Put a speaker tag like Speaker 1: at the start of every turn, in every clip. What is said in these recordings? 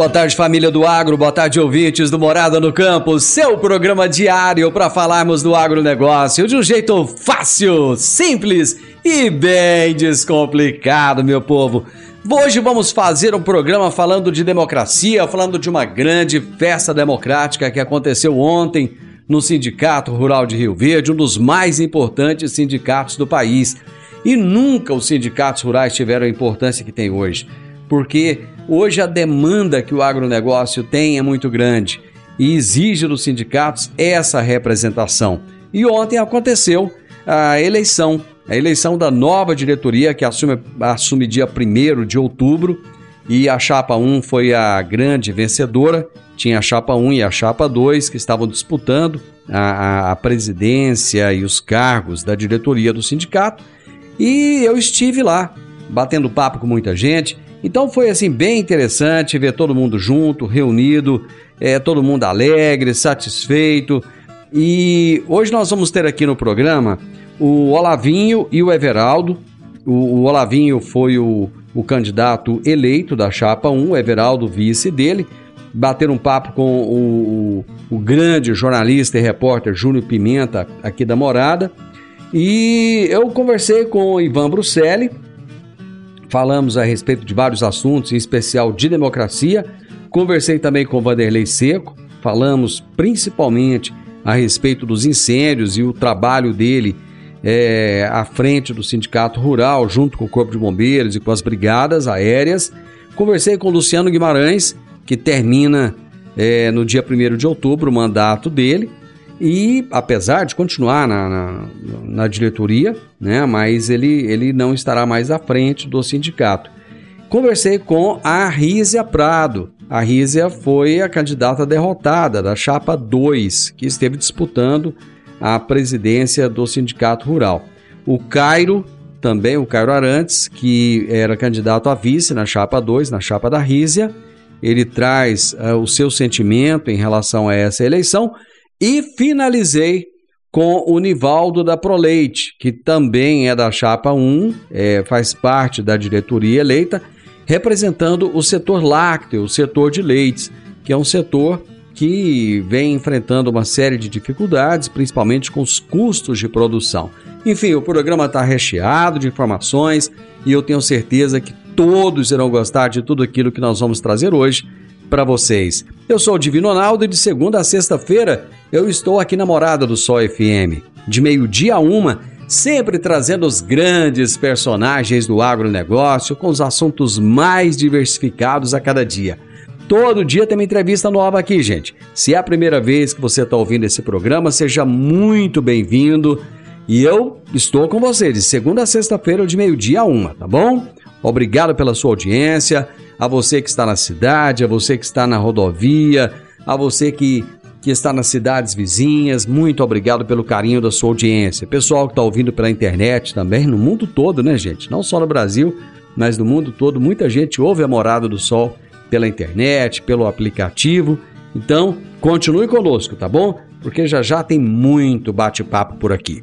Speaker 1: Boa tarde, família do agro, boa tarde, ouvintes do Morada no Campo, seu programa diário para falarmos do agronegócio de um jeito fácil, simples e bem descomplicado, meu povo. Hoje vamos fazer um programa falando de democracia, falando de uma grande festa democrática que aconteceu ontem no Sindicato Rural de Rio Verde, um dos mais importantes sindicatos do país. E nunca os sindicatos rurais tiveram a importância que tem hoje, porque hoje a demanda que o agronegócio tem é muito grande e exige dos sindicatos essa representação. E ontem aconteceu a eleição, a eleição da nova diretoria que assume, assume dia 1 de outubro e a chapa 1 foi a grande vencedora. Tinha a chapa 1 e a chapa 2 que estavam disputando a, a, a presidência e os cargos da diretoria do sindicato. E eu estive lá, batendo papo com muita gente. Então foi assim bem interessante ver todo mundo junto, reunido, é, todo mundo alegre, satisfeito. E hoje nós vamos ter aqui no programa o Olavinho e o Everaldo. O, o Olavinho foi o, o candidato eleito da chapa 1, o Everaldo vice dele. Bater um papo com o, o, o grande jornalista e repórter Júnior Pimenta aqui da Morada. E eu conversei com o Ivan Bruselli, falamos a respeito de vários assuntos, em especial de democracia. Conversei também com Vanderlei Seco, falamos principalmente a respeito dos incêndios e o trabalho dele é, à frente do Sindicato Rural, junto com o Corpo de Bombeiros e com as brigadas aéreas. Conversei com o Luciano Guimarães, que termina é, no dia 1 de outubro o mandato dele. E apesar de continuar na, na, na, diretoria, né, mas ele, ele não estará mais à frente do sindicato. Conversei com a Rízia Prado. A Rízia foi a candidata derrotada da chapa 2, que esteve disputando a presidência do Sindicato Rural. O Cairo, também o Cairo Arantes, que era candidato a vice na chapa 2, na chapa da Rízia, ele traz uh, o seu sentimento em relação a essa eleição e finalizei com o Nivaldo da Proleite, que também é da chapa 1, é, faz parte da diretoria eleita, representando o setor lácteo, o setor de leites, que é um setor que vem enfrentando uma série de dificuldades, principalmente com os custos de produção. Enfim, o programa está recheado de informações e eu tenho certeza que todos irão gostar de tudo aquilo que nós vamos trazer hoje para vocês. Eu sou o Divino Ronaldo e de segunda a sexta-feira eu estou aqui na Morada do Sol FM, de meio-dia a uma, sempre trazendo os grandes personagens do agronegócio com os assuntos mais diversificados a cada dia. Todo dia tem uma entrevista nova aqui, gente. Se é a primeira vez que você está ouvindo esse programa, seja muito bem-vindo. E eu estou com você de segunda a sexta-feira, de meio-dia a uma, tá bom? Obrigado pela sua audiência, a você que está na cidade, a você que está na rodovia, a você que, que está nas cidades vizinhas, muito obrigado pelo carinho da sua audiência. Pessoal que está ouvindo pela internet também, no mundo todo, né, gente? Não só no Brasil, mas no mundo todo, muita gente ouve a Morada do Sol pela internet, pelo aplicativo. Então, continue conosco, tá bom? Porque já já tem muito bate-papo por aqui.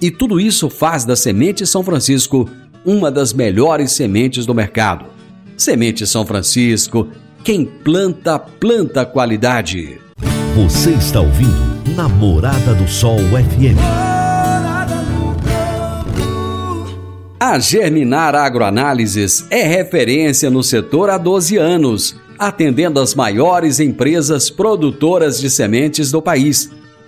Speaker 1: E tudo isso faz da Semente São Francisco uma das melhores sementes do mercado. Semente São Francisco, quem planta, planta qualidade.
Speaker 2: Você está ouvindo Namorada do Sol FM.
Speaker 1: A Germinar Agroanálises é referência no setor há 12 anos, atendendo as maiores empresas produtoras de sementes do país.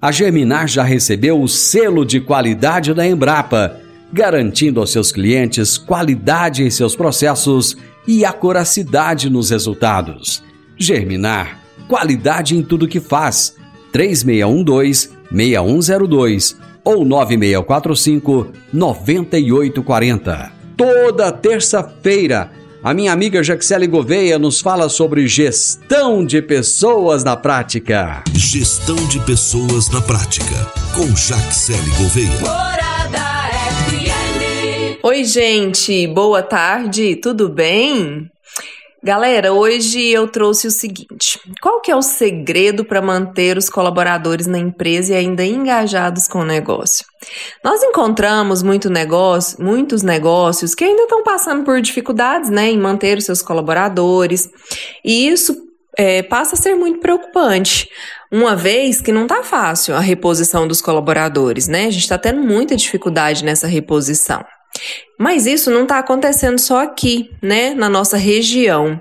Speaker 1: a Germinar já recebeu o selo de qualidade da Embrapa, garantindo aos seus clientes qualidade em seus processos e acuracidade nos resultados. Germinar, qualidade em tudo que faz. 3612-6102 ou 9645-9840. Toda terça-feira, a minha amiga Jaxele Gouveia nos fala sobre gestão de pessoas na prática.
Speaker 2: Gestão de pessoas na prática, com Jaxele Gouveia.
Speaker 3: Morada FM.
Speaker 4: Oi, gente, boa tarde, tudo bem? Galera, hoje eu trouxe o seguinte: qual que é o segredo para manter os colaboradores na empresa e ainda engajados com o negócio? Nós encontramos muito negócio, muitos negócios que ainda estão passando por dificuldades né, em manter os seus colaboradores, e isso é, passa a ser muito preocupante. Uma vez que não está fácil a reposição dos colaboradores, né? A gente está tendo muita dificuldade nessa reposição. Mas isso não está acontecendo só aqui, né, na nossa região.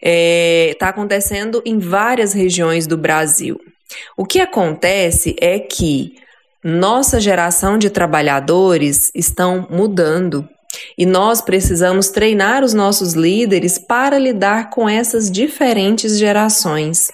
Speaker 4: Está é, tá acontecendo em várias regiões do Brasil. O que acontece é que nossa geração de trabalhadores estão mudando e nós precisamos treinar os nossos líderes para lidar com essas diferentes gerações.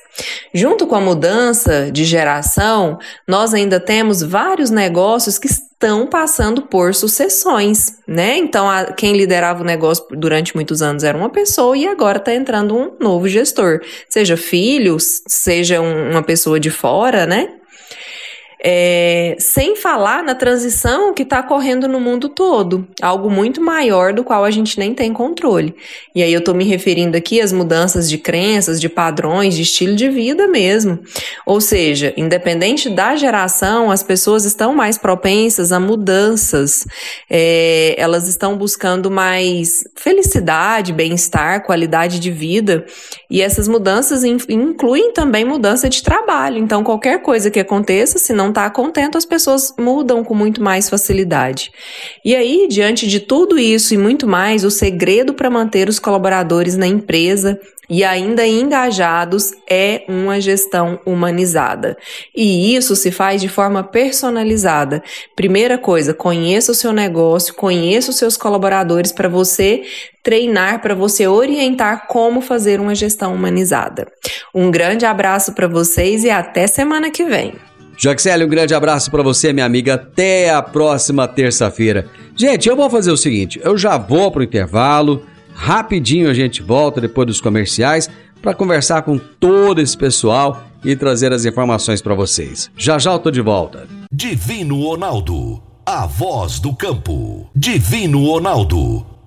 Speaker 4: Junto com a mudança de geração, nós ainda temos vários negócios que estão passando por sucessões, né? Então, a, quem liderava o negócio durante muitos anos era uma pessoa e agora está entrando um novo gestor, seja filho, seja um, uma pessoa de fora, né? É, sem falar na transição que está ocorrendo no mundo todo, algo muito maior do qual a gente nem tem controle. E aí eu estou me referindo aqui às mudanças de crenças, de padrões, de estilo de vida mesmo. Ou seja, independente da geração, as pessoas estão mais propensas a mudanças, é, elas estão buscando mais felicidade, bem-estar, qualidade de vida, e essas mudanças incluem também mudança de trabalho. Então, qualquer coisa que aconteça, se não está contente, as pessoas mudam com muito mais facilidade. E aí, diante de tudo isso e muito mais, o segredo para manter os colaboradores na empresa e ainda engajados é uma gestão humanizada. E isso se faz de forma personalizada. Primeira coisa, conheça o seu negócio, conheça os seus colaboradores para você treinar, para você orientar como fazer uma gestão humanizada. Um grande abraço para vocês e até semana que vem.
Speaker 1: Jaxele, um grande abraço para você, minha amiga. Até a próxima terça-feira. Gente, eu vou fazer o seguinte: eu já vou pro intervalo. Rapidinho a gente volta depois dos comerciais para conversar com todo esse pessoal e trazer as informações para vocês. Já já eu tô de volta.
Speaker 2: Divino Ronaldo, a voz do campo. Divino Ronaldo,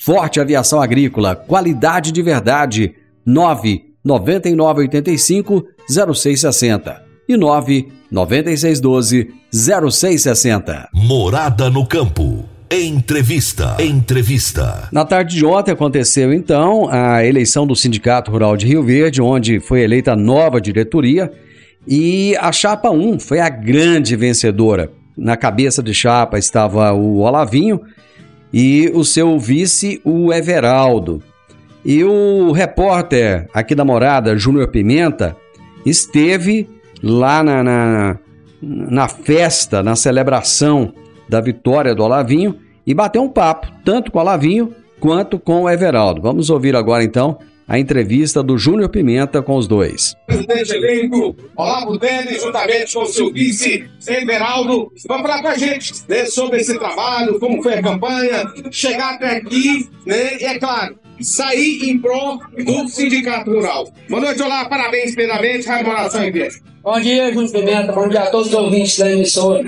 Speaker 1: Forte Aviação Agrícola, qualidade de verdade. 9 9985 0660 e 9 9612 0660.
Speaker 2: Morada no campo. Entrevista. Entrevista.
Speaker 1: Na tarde de ontem aconteceu então a eleição do Sindicato Rural de Rio Verde, onde foi eleita a nova diretoria e a chapa 1 foi a grande vencedora. Na cabeça de chapa estava o Olavinho e o seu vice, o Everaldo. E o repórter aqui da morada, Júnior Pimenta, esteve lá na, na, na, festa, na celebração da vitória do Olavinho e bateu um papo, tanto com o Olavinho quanto com o Everaldo. Vamos ouvir agora então a entrevista do Júnior Pimenta com os dois.
Speaker 5: Presidente eleito, Olavo Denis, juntamente com o seu vice, Everaldo, vão falar com a gente né, sobre esse trabalho, como foi a campanha, chegar até aqui, né, e é claro, sair em prol do Sindicato Rural. Boa noite, olá, parabéns primeiramente, Raio Moração Pé.
Speaker 6: Bom dia, Júnior Pimenta, bom dia a todos os ouvintes da emissora.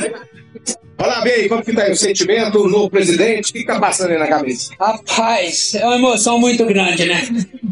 Speaker 5: Olá, bem, como que tá aí o sentimento no presidente? O que tá passando aí na cabeça?
Speaker 6: Rapaz, é uma emoção muito grande, né?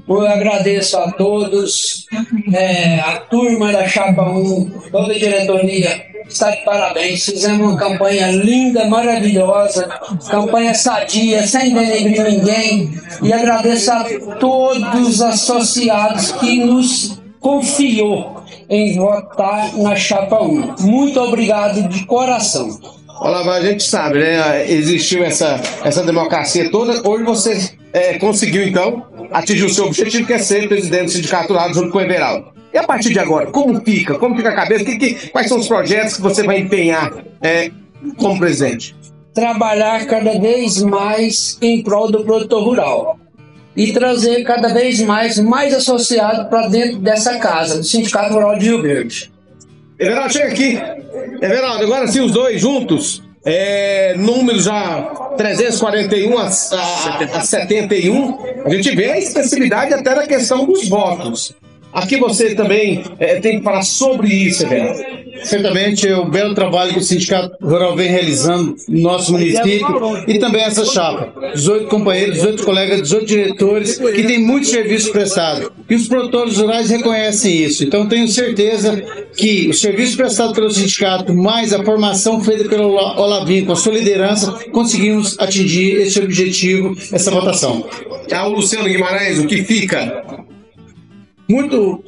Speaker 6: Eu agradeço a todos, é, a turma da Chapa 1, toda a diretoria, está de parabéns. Fizemos uma campanha linda, maravilhosa, campanha sadia, sem denegrir ninguém. E agradeço a todos os associados que nos confiou em votar na Chapa 1. Muito obrigado de coração.
Speaker 5: Olá, a gente sabe, né? Existiu essa, essa democracia toda. Hoje você é, conseguiu, então, atingir o seu objetivo, que é ser presidente do sindicato lá junto com o Everaldo. E a partir de agora, como fica? Como fica a cabeça? Que, que, quais são os projetos que você vai empenhar é, como presidente?
Speaker 6: Trabalhar cada vez mais em prol do produtor rural e trazer cada vez mais mais associado para dentro dessa casa, do Sindicato Rural de Rio Verde.
Speaker 5: Everaldo, chega aqui. Everaldo, agora sim os dois juntos. É, número já 341 a, a, a 71. A gente vê a expressividade até da questão dos votos. Aqui você também é, tem que falar sobre isso, Everaldo.
Speaker 7: Certamente é o belo trabalho que o Sindicato Rural vem realizando no nosso município e também essa chapa. 18 companheiros, 18 colegas, 18 diretores que têm muito serviço prestado. E os produtores rurais reconhecem isso. Então tenho certeza que o serviço prestado pelo sindicato, mais a formação feita pelo Olavinho, com a sua liderança, conseguimos atingir esse objetivo, essa votação.
Speaker 5: É o Luciano Guimarães, o que fica?
Speaker 7: Muito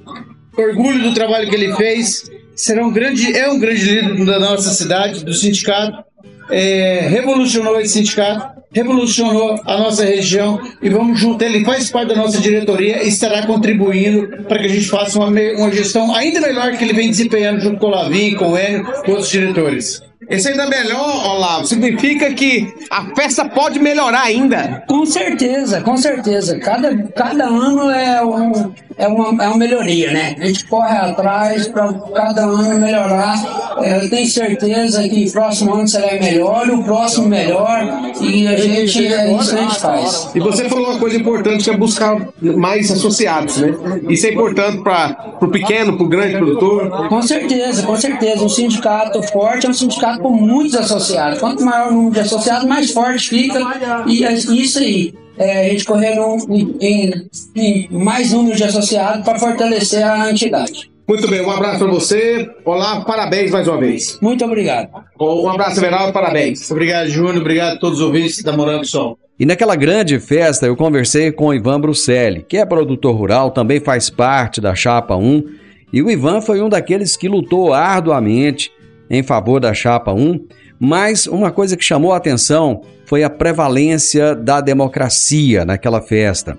Speaker 7: orgulho do trabalho que ele fez será um grande, é um grande líder da nossa cidade, do sindicato. É, revolucionou esse sindicato, revolucionou a nossa região e vamos junto. Ele faz parte da nossa diretoria e estará contribuindo para que a gente faça uma, uma gestão ainda melhor que ele vem desempenhando junto com o Lavin, com o Enio, com outros diretores.
Speaker 5: Esse ainda é melhor, Olavo, significa que a festa pode melhorar ainda.
Speaker 6: Com certeza, com certeza. Cada, cada ano é, um, é, uma, é uma melhoria, né? A gente corre atrás para cada ano melhorar. É, eu tenho certeza que o próximo ano será melhor, o próximo melhor, e a gente, é isso que a gente faz.
Speaker 5: E você falou uma coisa importante que é buscar mais associados, né? Isso é importante para o pequeno, para o grande produtor.
Speaker 6: Com certeza, com certeza. Um sindicato forte é um sindicato com muitos associados. Quanto maior o número de associados, mais forte fica. E é isso aí. É, a gente correndo em, em, em mais número de associados para fortalecer a entidade.
Speaker 5: Muito bem, um abraço para você. Olá, parabéns mais uma vez.
Speaker 6: Muito obrigado.
Speaker 5: Um abraço, Everaldo, parabéns.
Speaker 7: Obrigado, Júnior. Obrigado a todos os ouvintes da Morando do Sol.
Speaker 1: E naquela grande festa eu conversei com o Ivan Bruselli, que é produtor rural, também faz parte da Chapa 1. E o Ivan foi um daqueles que lutou arduamente em favor da Chapa 1, mas uma coisa que chamou a atenção foi a prevalência da democracia naquela festa.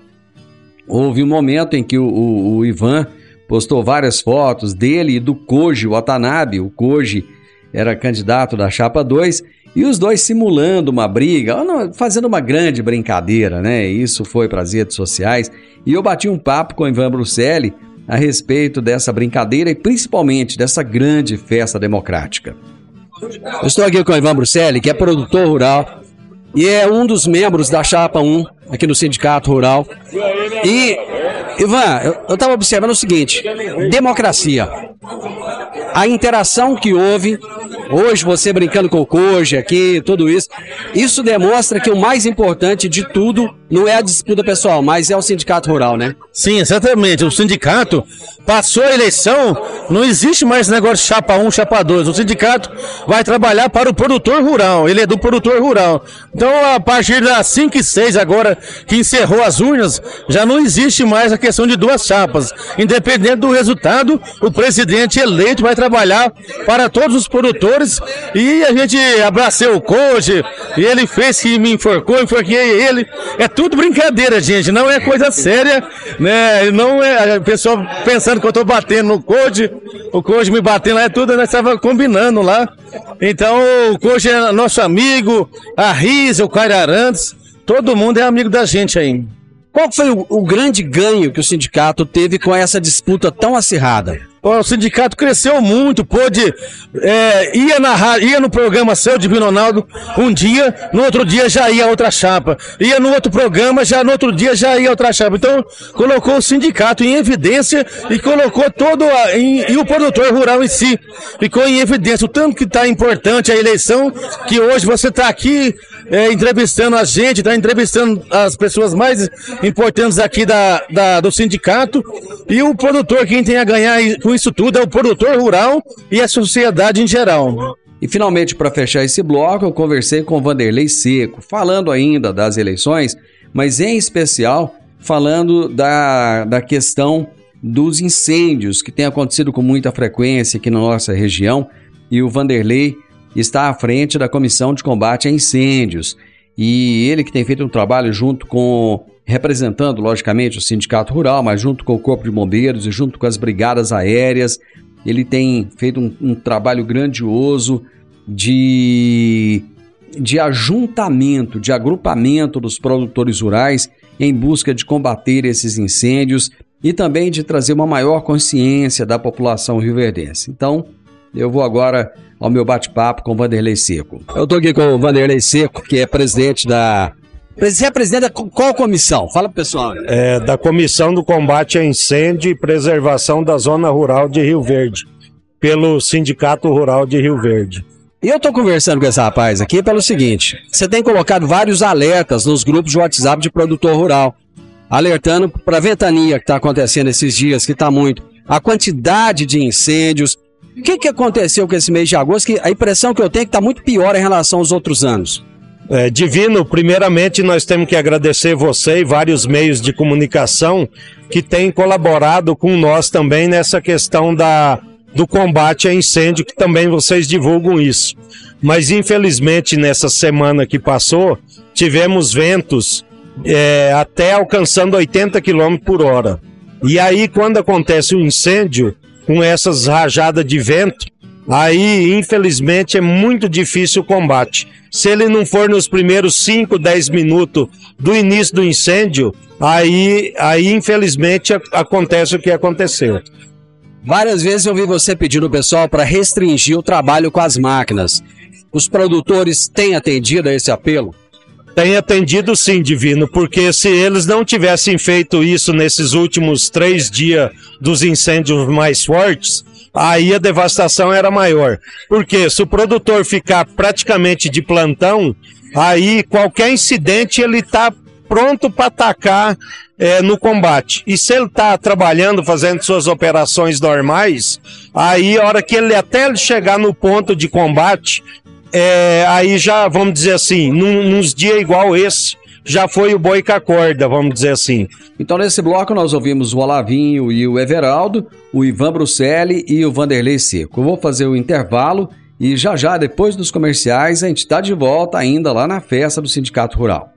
Speaker 1: Houve um momento em que o, o, o Ivan postou várias fotos dele e do Koji Watanabe. O Koji era candidato da Chapa 2 e os dois simulando uma briga, fazendo uma grande brincadeira, né? Isso foi para as redes sociais. E eu bati um papo com o Ivan Bruselli a respeito dessa brincadeira e principalmente dessa grande festa democrática. Eu estou aqui com o Ivan Bruselli, que é produtor rural e é um dos membros da Chapa 1 aqui no Sindicato Rural. E, Ivan, eu estava observando o seguinte: democracia. A interação que houve, hoje você brincando com o Koji aqui, tudo isso, isso demonstra que o mais importante de tudo não é a disputa pessoal, mas é o sindicato rural, né?
Speaker 8: Sim, exatamente. O sindicato passou a eleição, não existe mais negócio chapa 1, chapa 2. O sindicato vai trabalhar para o produtor rural, ele é do produtor rural. Então, a partir das 5 e 6 agora, que encerrou as urnas, já não existe mais a questão de duas chapas. Independente do resultado, o presidente eleito vai trabalhar para todos os produtores e a gente abracei o coach, e ele fez que me enforcou, enforquei ele. É tudo brincadeira, gente, não é coisa séria, né? Não é, o pessoal pensando que eu tô batendo no coach, o coach me batendo lá, é tudo, nós estava combinando lá. Então, o coach é nosso amigo, a Risa, o Caio Arantes, todo mundo é amigo da gente aí.
Speaker 1: Qual foi o, o grande ganho que o sindicato teve com essa disputa tão acirrada?
Speaker 8: O sindicato cresceu muito, pôde. é, ia, na, ia no programa seu, Divino Ronaldo, um dia, no outro dia já ia outra chapa. Ia no outro programa, já no outro dia já ia outra chapa. Então, colocou o sindicato em evidência e colocou todo. A, em- e o produtor rural em si ficou em evidência. O tanto que está importante a eleição, que hoje você está aqui é, entrevistando a gente, está entrevistando as pessoas mais importantes aqui da, da- do sindicato. E o produtor, quem tem a ganhar com isso tudo, é o produtor rural e a sociedade em geral.
Speaker 1: E finalmente, para fechar esse bloco, eu conversei com Vanderlei Seco, falando ainda das eleições, mas em especial falando da, da questão dos incêndios que tem acontecido com muita frequência aqui na nossa região. E o Vanderlei está à frente da Comissão de Combate a Incêndios. E ele que tem feito um trabalho junto com, representando logicamente o Sindicato Rural, mas junto com o Corpo de Bombeiros e junto com as brigadas aéreas, ele tem feito um, um trabalho grandioso de, de ajuntamento, de agrupamento dos produtores rurais em busca de combater esses incêndios e também de trazer uma maior consciência da população rioverdense. Então, eu vou agora ao meu bate-papo com o Vanderlei Seco. Eu estou aqui com o Vanderlei Seco, que é presidente da. Você é presidente da qual comissão? Fala pro pessoal.
Speaker 9: é, da Comissão do Combate a Incêndio e Preservação da Zona Rural de Rio Verde, pelo Sindicato Rural de Rio Verde.
Speaker 1: E eu tô conversando com esse rapaz aqui pelo seguinte: você tem colocado vários alertas nos grupos de WhatsApp de produtor rural, alertando para a ventania que está acontecendo esses dias, que está muito, a quantidade de incêndios. O que, que aconteceu com esse mês de agosto? Que a impressão que eu tenho é que está muito pior em relação aos outros anos.
Speaker 9: É, Divino, primeiramente nós temos que agradecer você e vários meios de comunicação que têm colaborado com nós também nessa questão da, do combate a incêndio, que também vocês divulgam isso. Mas infelizmente nessa semana que passou, tivemos ventos é, até alcançando 80 km por hora. E aí, quando acontece um incêndio, com essas rajadas de vento, aí, infelizmente, é muito difícil o combate. Se ele não for nos primeiros 5, 10 minutos do início do incêndio, aí, aí infelizmente, acontece o que aconteceu.
Speaker 1: Várias vezes eu vi você pedindo ao pessoal para restringir o trabalho com as máquinas. Os produtores têm atendido a esse apelo?
Speaker 9: Tem atendido sim, Divino, porque se eles não tivessem feito isso nesses últimos três dias dos incêndios mais fortes, aí a devastação era maior. Porque se o produtor ficar praticamente de plantão, aí qualquer incidente ele está pronto para atacar eh, no combate. E se ele está trabalhando, fazendo suas operações normais, aí a hora que ele até ele chegar no ponto de combate, é, aí já, vamos dizer assim, num, nos dias igual esse, já foi o boi com a corda, vamos dizer assim.
Speaker 1: Então, nesse bloco, nós ouvimos o Olavinho e o Everaldo, o Ivan Bruselli e o Vanderlei Seco. Eu vou fazer o intervalo e já já, depois dos comerciais, a gente está de volta ainda lá na festa do Sindicato Rural.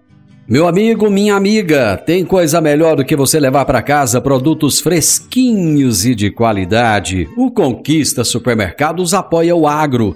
Speaker 1: Meu amigo, minha amiga, tem coisa melhor do que você levar para casa produtos fresquinhos e de qualidade. O Conquista Supermercados apoia o agro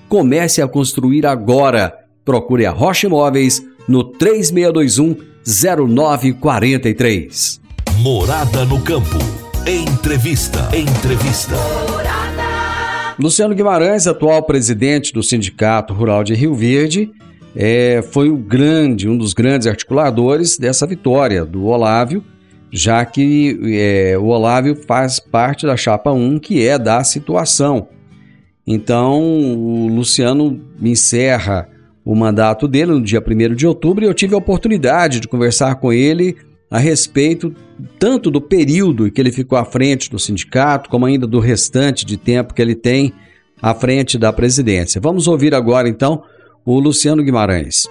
Speaker 1: Comece a construir agora. Procure a Rocha Imóveis no 3621 0943.
Speaker 2: Morada no campo. Entrevista. Entrevista.
Speaker 1: Luciano Guimarães, atual presidente do Sindicato Rural de Rio Verde, é, foi o grande, um dos grandes articuladores dessa vitória do Olávio, já que é, o Olávio faz parte da chapa 1, que é da situação. Então, o Luciano encerra o mandato dele no dia 1 de outubro e eu tive a oportunidade de conversar com ele a respeito tanto do período que ele ficou à frente do sindicato, como ainda do restante de tempo que ele tem à frente da presidência. Vamos ouvir agora então o Luciano Guimarães.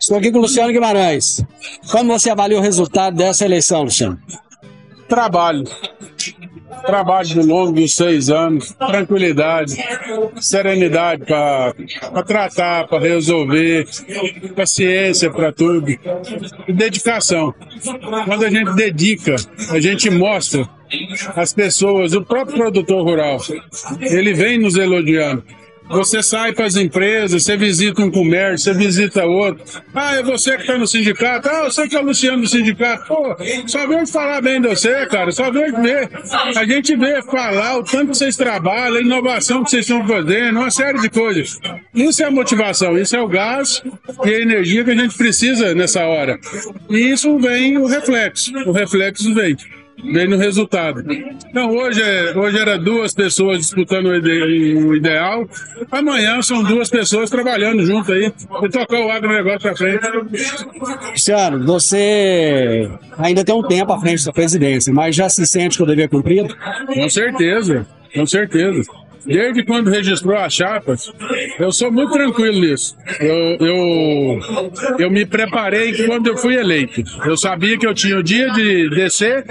Speaker 10: Estou aqui com o Luciano Guimarães. Como você avalia o resultado dessa eleição, Luciano?
Speaker 11: Trabalho. Trabalho de longo de seis anos, tranquilidade, serenidade para tratar, para resolver, paciência para tudo, e dedicação. Quando a gente dedica, a gente mostra às pessoas, o próprio produtor rural, ele vem nos elogiando. Você sai para as empresas, você visita um comércio, você visita outro. Ah, é você que está no sindicato? Ah, eu sei que é o Luciano do sindicato. Pô, só veio falar bem de você, cara. Só veio ver. A gente vê falar o tanto que vocês trabalham, a inovação que vocês estão fazendo, uma série de coisas. Isso é a motivação, isso é o gás e a energia que a gente precisa nessa hora. E isso vem o reflexo. O reflexo vem vem no resultado. Então hoje, é, hoje era duas pessoas disputando o, ide, o ideal, amanhã são duas pessoas trabalhando junto aí e tocar o agronegócio para frente.
Speaker 10: Luciano, você ainda tem um tempo à frente da presidência, mas já se sente que o dever é cumprido?
Speaker 11: Com certeza, com certeza. Desde quando registrou as chapas, eu sou muito tranquilo nisso. Eu, eu, eu me preparei quando eu fui eleito. Eu sabia que eu tinha o dia de descer,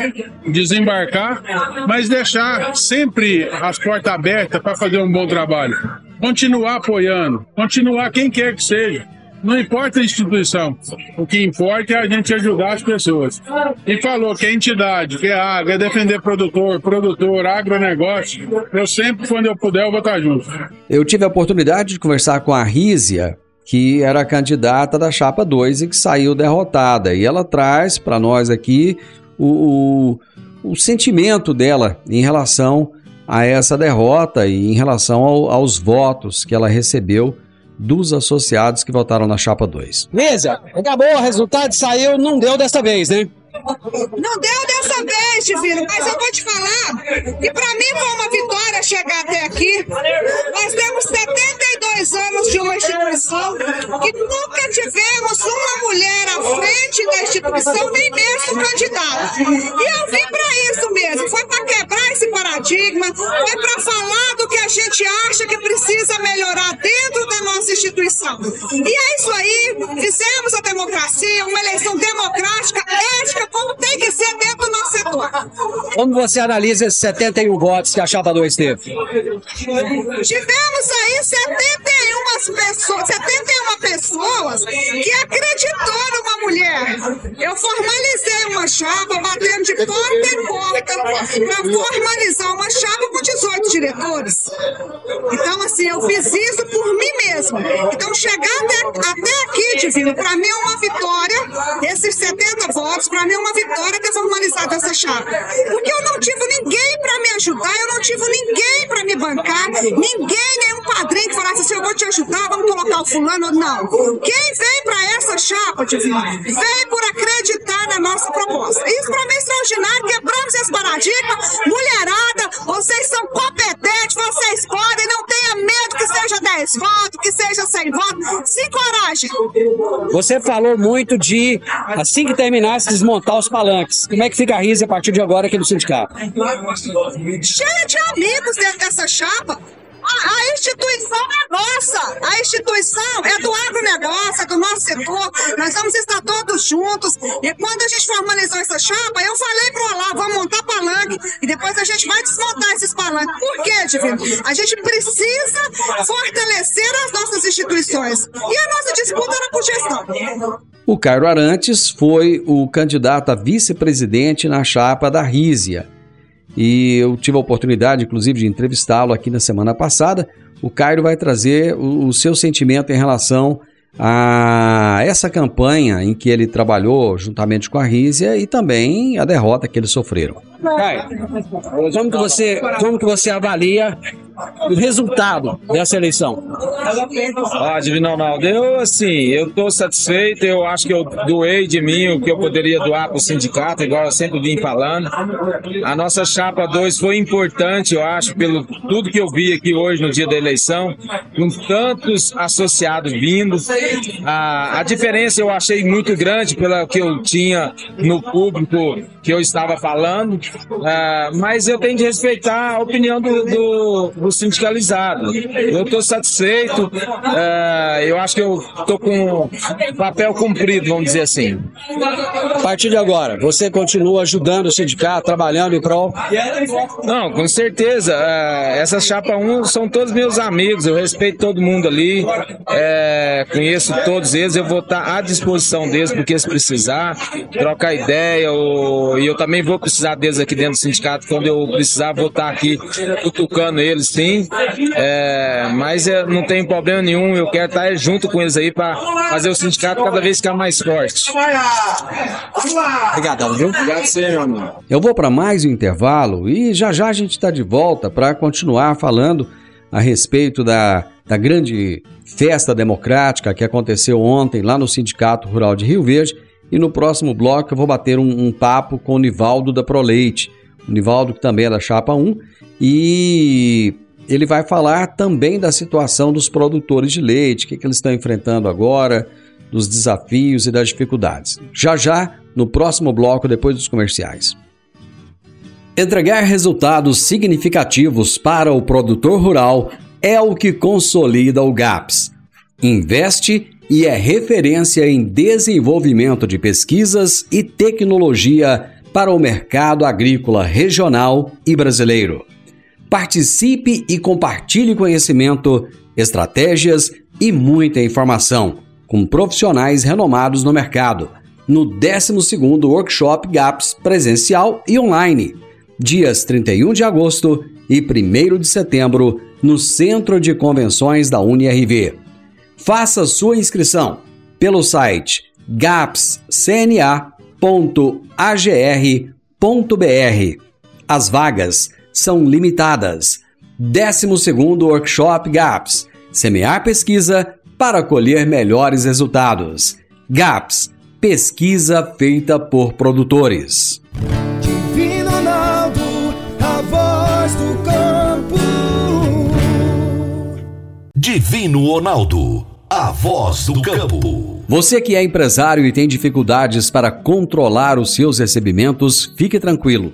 Speaker 11: desembarcar, mas deixar sempre as portas abertas para fazer um bom trabalho. Continuar apoiando, continuar quem quer que seja. Não importa a instituição. O que importa é a gente ajudar as pessoas. E falou que a entidade, que é a água, é defender produtor, produtor, agronegócio. Eu sempre, quando eu puder, eu vou estar junto.
Speaker 1: Eu tive a oportunidade de conversar com a Rízia, que era candidata da Chapa 2 e que saiu derrotada. E ela traz para nós aqui o, o, o, sentimento dela em relação a essa derrota e em relação ao, aos votos que ela recebeu dos associados que votaram na chapa 2.
Speaker 10: Mesa, acabou, o resultado saiu, não deu desta vez, né?
Speaker 12: Não deu dessa vez, Divino, mas eu vou te falar que pra mim foi uma vitória chegar até aqui. Nós temos 72 anos de uma instituição que nunca tivemos uma mulher à frente da instituição, nem mesmo candidata. E eu vim pra isso mesmo, foi esse paradigma, foi pra falar do que a gente acha que precisa melhorar dentro da nossa instituição. E é isso aí, fizemos a democracia, uma eleição democrática, ética, como tem que ser dentro do nosso setor.
Speaker 10: Como você analisa esses 71 votos que a Chapa 2 teve?
Speaker 12: Tivemos aí 71 pessoas, 71 pessoas que acreditou numa mulher. Eu formalizei uma chapa batendo de porta em porta para formalizar uma chapa com 18 diretores. Então, assim, eu fiz isso por mim mesma. Então, chegar até, até aqui, Divino, para mim é uma vitória. Esses 70 votos, para mim é uma vitória ter formalizado essa chapa. Porque eu não tive ninguém para me ajudar, eu não tive ninguém para me bancar, ninguém, nenhum padrinho que falasse assim: eu vou te ajudar, vamos colocar o fulano. Não. Quem vem para essa chapa, Divino, vem por acreditar na nossa proposta. Isso para mim é extraordinário, quebramos esse paradigma. Mulherada, vocês são competentes, vocês podem, não tenha medo que seja 10 votos, que seja 100 votos. Se coragem.
Speaker 10: Você falou muito de, assim que terminasse, desmontar os palanques. Como é que fica a Risa a partir de agora aqui no sindicato?
Speaker 12: Cheia de amigos dentro dessa chapa. A, instituição é nossa. A instituição é do agronegócio, é do nosso setor. Nós vamos estar todos juntos. E quando a gente formalizou essa chapa, eu falei pro Olá, vamos montar palanque. E depois a gente vai desmontar esses palanques. Por quê, Divino? A gente precisa fortalecer as nossas instituições. E a nossa disputa era por gestão.
Speaker 1: O Cairo Arantes foi o candidato a vice-presidente na chapa da Rízia. E eu tive a oportunidade, inclusive, de entrevistá-lo aqui na semana passada. O Cairo vai trazer o, o seu sentimento em relação a essa campanha em que ele trabalhou juntamente com a Rízia e também a derrota que eles sofreram.
Speaker 10: Caio, como que você, como que você avalia o resultado dessa eleição?
Speaker 13: Ah, Divino Ronaldo, eu assim, eu tô satisfeito, eu acho que eu doei de mim o que eu poderia doar para o sindicato, igual eu sempre vim falando. A nossa chapa 2 foi importante, eu acho, pelo tudo que eu vi aqui hoje no dia da eleição, com tantos associados vindo. A, a diferença eu achei muito grande pela que eu tinha no público que eu estava falando, ah, mas eu tenho de respeitar a opinião do, do, do sindicalizado. Eu estou satisfeito, ah, eu acho que eu estou com papel cumprido, vamos dizer assim.
Speaker 10: A partir de agora, você continua ajudando o sindicato, trabalhando em prol?
Speaker 13: Não, com certeza. ah, essa chapa 1 são todos meus amigos, eu respeito todo mundo ali, é, conheço todos eles, eu vou estar à disposição deles porque eles precisar, trocar ideia, ou- e eu também vou precisar deles aqui dentro do sindicato, quando eu precisar, vou estar aqui cutucando eles, sim. É, mas é, não tem problema nenhum, eu quero estar junto com eles aí para fazer o sindicato cada vez ficar mais forte.
Speaker 10: Obrigadão, viu?
Speaker 13: Obrigado você, meu amigo.
Speaker 1: Eu vou para mais um intervalo e já já a gente está de volta para continuar falando a respeito da, da grande festa democrática que aconteceu ontem lá no Sindicato Rural de Rio Verde. E no próximo bloco eu vou bater um, um papo com o Nivaldo da Proleite. O Nivaldo, que também é da Chapa 1, e ele vai falar também da situação dos produtores de leite, o que, que eles estão enfrentando agora, dos desafios e das dificuldades. Já já, no próximo bloco, depois dos comerciais. Entregar resultados significativos para o produtor rural é o que consolida o GAPS. Investe e é referência em desenvolvimento de pesquisas e tecnologia para o mercado agrícola regional e brasileiro. Participe e compartilhe conhecimento, estratégias e muita informação com profissionais renomados no mercado no 12º Workshop GAPS presencial e online, dias 31 de agosto e 1 de setembro, no Centro de Convenções da UniRV. Faça sua inscrição pelo site gapscna.agr.br. As vagas são limitadas. 12º Workshop GAPS. Semear pesquisa para colher melhores resultados. GAPS. Pesquisa feita por produtores.
Speaker 14: Divino Ronaldo, a voz do campo.
Speaker 2: Divino Ronaldo, a voz do campo.
Speaker 1: Você que é empresário e tem dificuldades para controlar os seus recebimentos, fique tranquilo.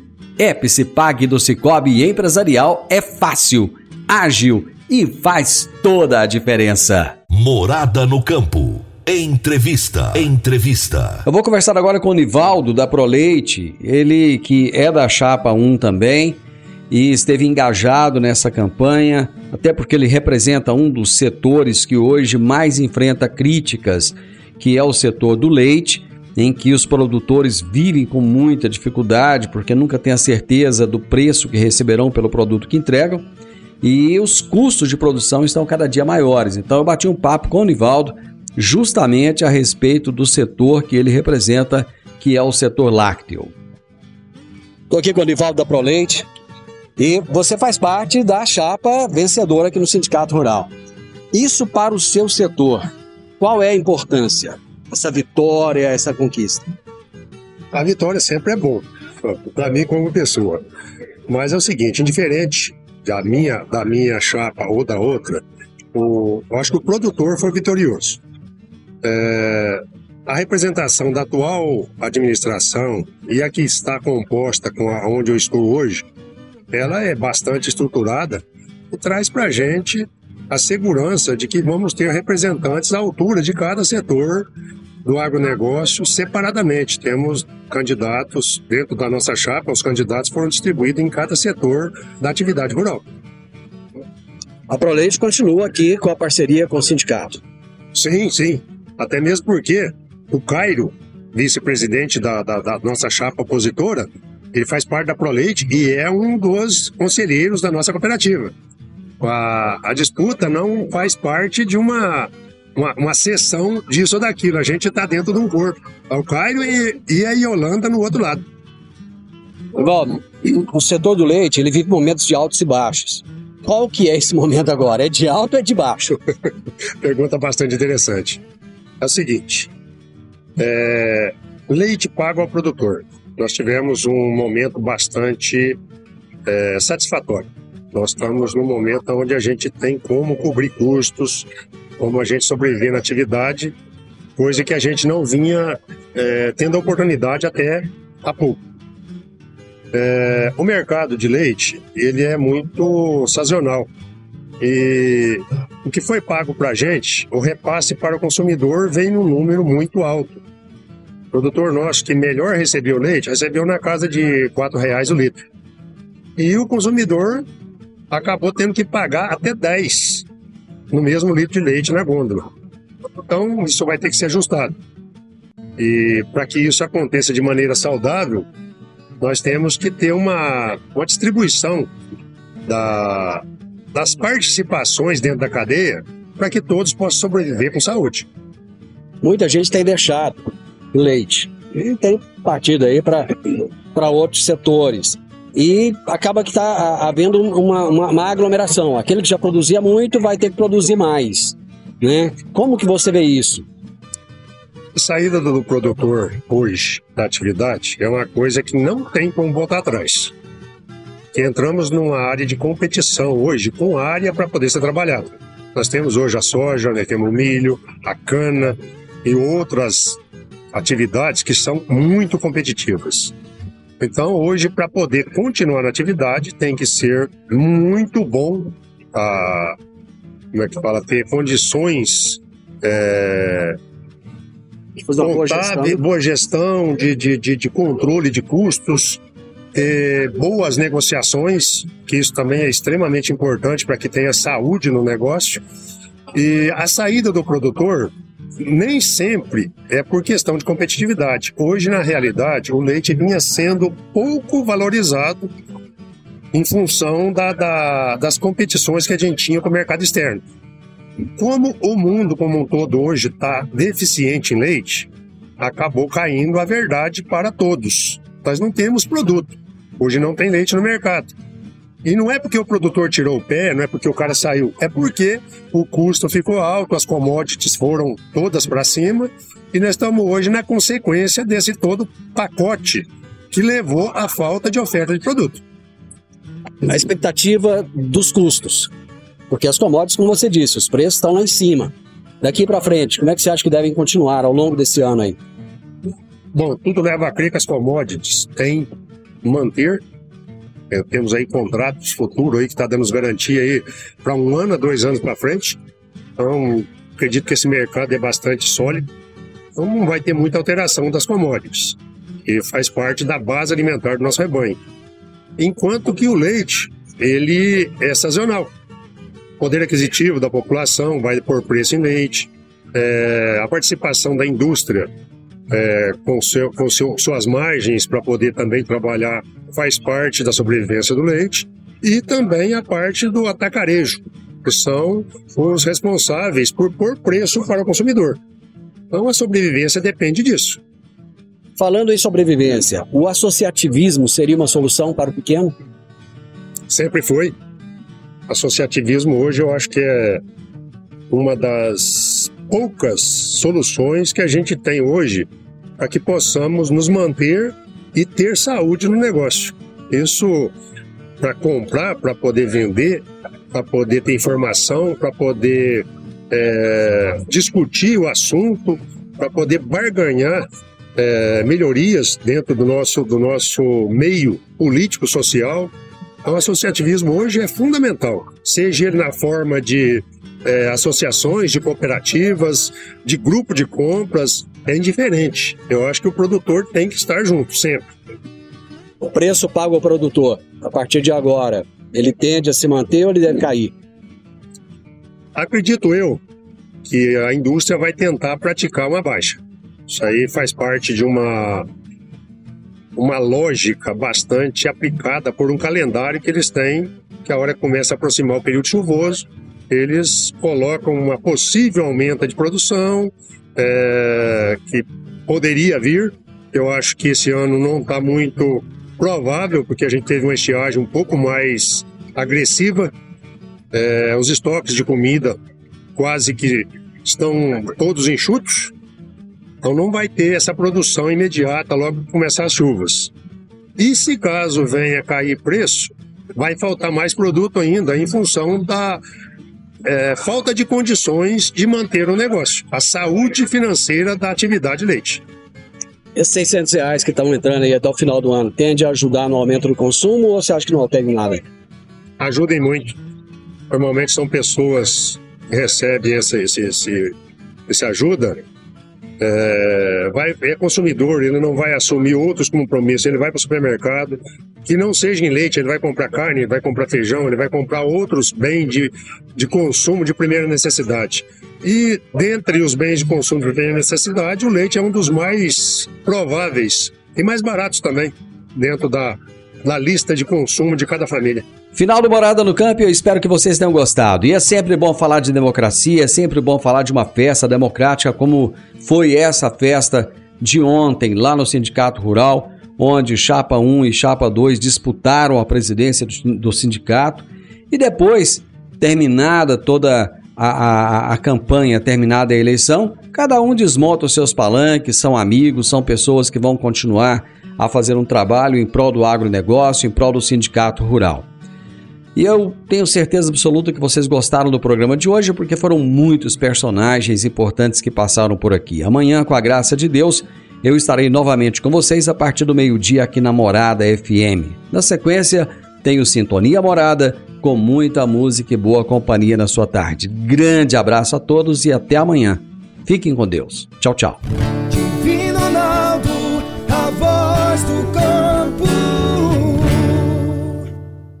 Speaker 1: App Cipag do Cicobi Empresarial é fácil, ágil e faz toda a diferença.
Speaker 2: Morada no campo. Entrevista. Entrevista.
Speaker 1: Eu vou conversar agora com o Nivaldo da Proleite, ele que é da Chapa 1 também e esteve engajado nessa campanha, até porque ele representa um dos setores que hoje mais enfrenta críticas, que é o setor do leite, em que os produtores vivem com muita dificuldade, porque nunca têm a certeza do preço que receberão pelo produto que entregam, e os custos de produção estão cada dia maiores. Então eu bati um papo com o Nivaldo justamente a respeito do setor que ele representa, que é o setor lácteo.
Speaker 10: Estou aqui com o Nivaldo da Proleite e você faz parte da chapa vencedora aqui no Sindicato Rural. Isso para o seu setor, qual é a importância? Essa vitória, essa conquista?
Speaker 15: A vitória sempre é bom, para mim como pessoa. Mas é o seguinte, indiferente da minha, da minha chapa ou da outra, o, eu acho que o produtor foi vitorioso. É, a representação da atual administração e a que está composta com a, onde eu estou hoje, ela é bastante estruturada e traz para a gente a segurança de que vamos ter representantes à altura de cada setor do agronegócio separadamente. Temos candidatos dentro da nossa chapa, os candidatos foram distribuídos em cada setor da atividade rural.
Speaker 10: A ProLeite continua aqui com a parceria com o sindicato.
Speaker 15: Sim, sim. Até mesmo porque o Cairo, vice-presidente da, da, da, nossa chapa opositora, ele faz parte da ProLeite e é um dos conselheiros da nossa cooperativa. A, a disputa não faz parte de uma, uma, uma sessão disso ou daquilo. A gente está dentro de um corpo. O Cairo e, e a Yolanda no outro lado.
Speaker 10: Valdo, o setor do leite ele vive momentos de altos e baixos. Qual que é esse momento agora? É de alto ou é de baixo?
Speaker 15: Pergunta bastante interessante. É o seguinte: é, leite pago ao produtor. Nós tivemos um momento bastante é, satisfatório. Nós estamos num momento onde a gente tem como cobrir custos, como a gente sobreviver na atividade, coisa que a gente não vinha é, tendo a oportunidade até há pouco. É, o mercado de leite ele é muito sazonal e o que foi pago para a gente, o repasse para o consumidor vem num número muito alto. O produtor nosso que melhor recebeu leite recebeu na casa de R$ reais o litro. E o consumidor acabou tendo que pagar até 10 no mesmo litro de leite na gôndola. Então, isso vai ter que ser ajustado. E para que isso aconteça de maneira saudável, nós temos que ter uma, uma distribuição da, das participações dentro da cadeia para que todos possam sobreviver com saúde.
Speaker 10: Muita gente tem deixado leite e tem partido aí para outros setores. E acaba que está havendo uma, uma, uma, aglomeração. Aquele que já produzia muito vai ter que produzir mais. Né? Como que você vê isso?
Speaker 15: Saída do produtor hoje da atividade é uma coisa que não tem como voltar atrás. Que entramos numa área de competição hoje com área para poder ser trabalhada. Nós temos hoje a soja, né, temos o milho, a cana e outras atividades que são muito competitivas. Então, hoje, para poder continuar na atividade, tem que ser muito bom, a, como é que fala, ter condições é, boa gestão, boa gestão de, de, de, de, controle de custos, ter boas negociações, que isso também é extremamente importante para que tenha saúde no negócio. E a saída do produtor nem sempre é por questão de competitividade. Hoje, na realidade, o leite vinha sendo pouco valorizado em função da, da, das competições que a gente tinha com o mercado externo. Como o mundo como um todo hoje está deficiente em leite, acabou caindo a verdade para todos. Nós não temos produto. Hoje não tem leite no mercado. E não é porque o produtor tirou o pé, não é porque o cara saiu, é porque o custo ficou alto, as commodities foram todas para cima e nós estamos hoje na consequência desse todo pacote que levou à falta de oferta de produto.
Speaker 10: A expectativa dos custos. Porque as commodities, como você disse, os preços estão lá em cima. Daqui para frente, como é que você acha que devem continuar ao longo desse ano aí?
Speaker 15: Bom, tudo leva a crer que as commodities têm manter. É, temos aí contratos futuro aí que está dando garantia aí para um ano dois anos para frente. Então, acredito que esse mercado é bastante sólido. Então, não vai ter muita alteração das commodities, que faz parte da base alimentar do nosso rebanho. Enquanto que o leite, ele é sazonal poder aquisitivo da população vai por preço em leite, é, a participação da indústria é, com, seu, com seu, suas margens para poder também trabalhar faz parte da sobrevivência do leite e também a parte do atacarejo, que são os responsáveis por pôr preço para o consumidor. Então a sobrevivência depende disso.
Speaker 10: Falando em sobrevivência, o associativismo seria uma solução para o pequeno?
Speaker 15: Sempre foi associativismo hoje eu acho que é, uma das poucas soluções que a gente tem hoje para que possamos nos manter e ter saúde no negócio. Isso para comprar, para poder vender, para poder ter informação, para poder é, discutir o assunto, para poder barganhar é, melhorias dentro do nosso, do nosso meio político social. Então, o associativismo hoje é fundamental, seja ele na forma de é, associações, de cooperativas, de grupo de compras, é indiferente. Eu acho que o produtor tem que estar junto, sempre.
Speaker 10: O preço pago ao produtor, a partir de agora, ele tende a se manter ou ele deve cair?
Speaker 15: Acredito eu que a indústria vai tentar praticar uma baixa. Isso aí faz parte de uma uma lógica bastante aplicada por um calendário que eles têm, que a hora começa a aproximar o período chuvoso, eles colocam uma possível aumento de produção é, que poderia vir. Eu acho que esse ano não está muito provável, porque a gente teve uma estiagem um pouco mais agressiva. É, os estoques de comida quase que estão todos enxutos, então não vai ter essa produção imediata logo que começar as chuvas. E se caso venha cair preço, vai faltar mais produto ainda em função da é, falta de condições de manter o negócio, a saúde financeira da atividade leite.
Speaker 10: Esses 600 reais que estão entrando aí até o final do ano, tende a ajudar no aumento do consumo ou você acha que não altera em nada?
Speaker 15: Ajudem muito. Normalmente são pessoas que recebem esse, esse, esse, esse ajuda é, vai, é consumidor, ele não vai assumir outros compromissos, ele vai para o supermercado, que não seja em leite, ele vai comprar carne, ele vai comprar feijão, ele vai comprar outros bens de, de consumo de primeira necessidade. E dentre os bens de consumo de primeira necessidade, o leite é um dos mais prováveis e mais baratos também, dentro da, da lista de consumo de cada família.
Speaker 1: Final do Morada no Campo, eu espero que vocês tenham gostado. E é sempre bom falar de democracia, é sempre bom falar de uma festa democrática como foi essa festa de ontem lá no Sindicato Rural, onde Chapa 1 e Chapa 2 disputaram a presidência do, do sindicato. E depois, terminada toda a, a, a campanha, terminada a eleição, cada um desmonta os seus palanques, são amigos, são pessoas que vão continuar a fazer um trabalho em prol do agronegócio, em prol do sindicato rural. E eu tenho certeza absoluta que vocês gostaram do programa de hoje, porque foram muitos personagens importantes que passaram por aqui. Amanhã, com a graça de Deus, eu estarei novamente com vocês a partir do meio-dia aqui na Morada FM. Na sequência, tenho Sintonia Morada, com muita música e boa companhia na sua tarde. Grande abraço a todos e até amanhã. Fiquem com Deus. Tchau, tchau.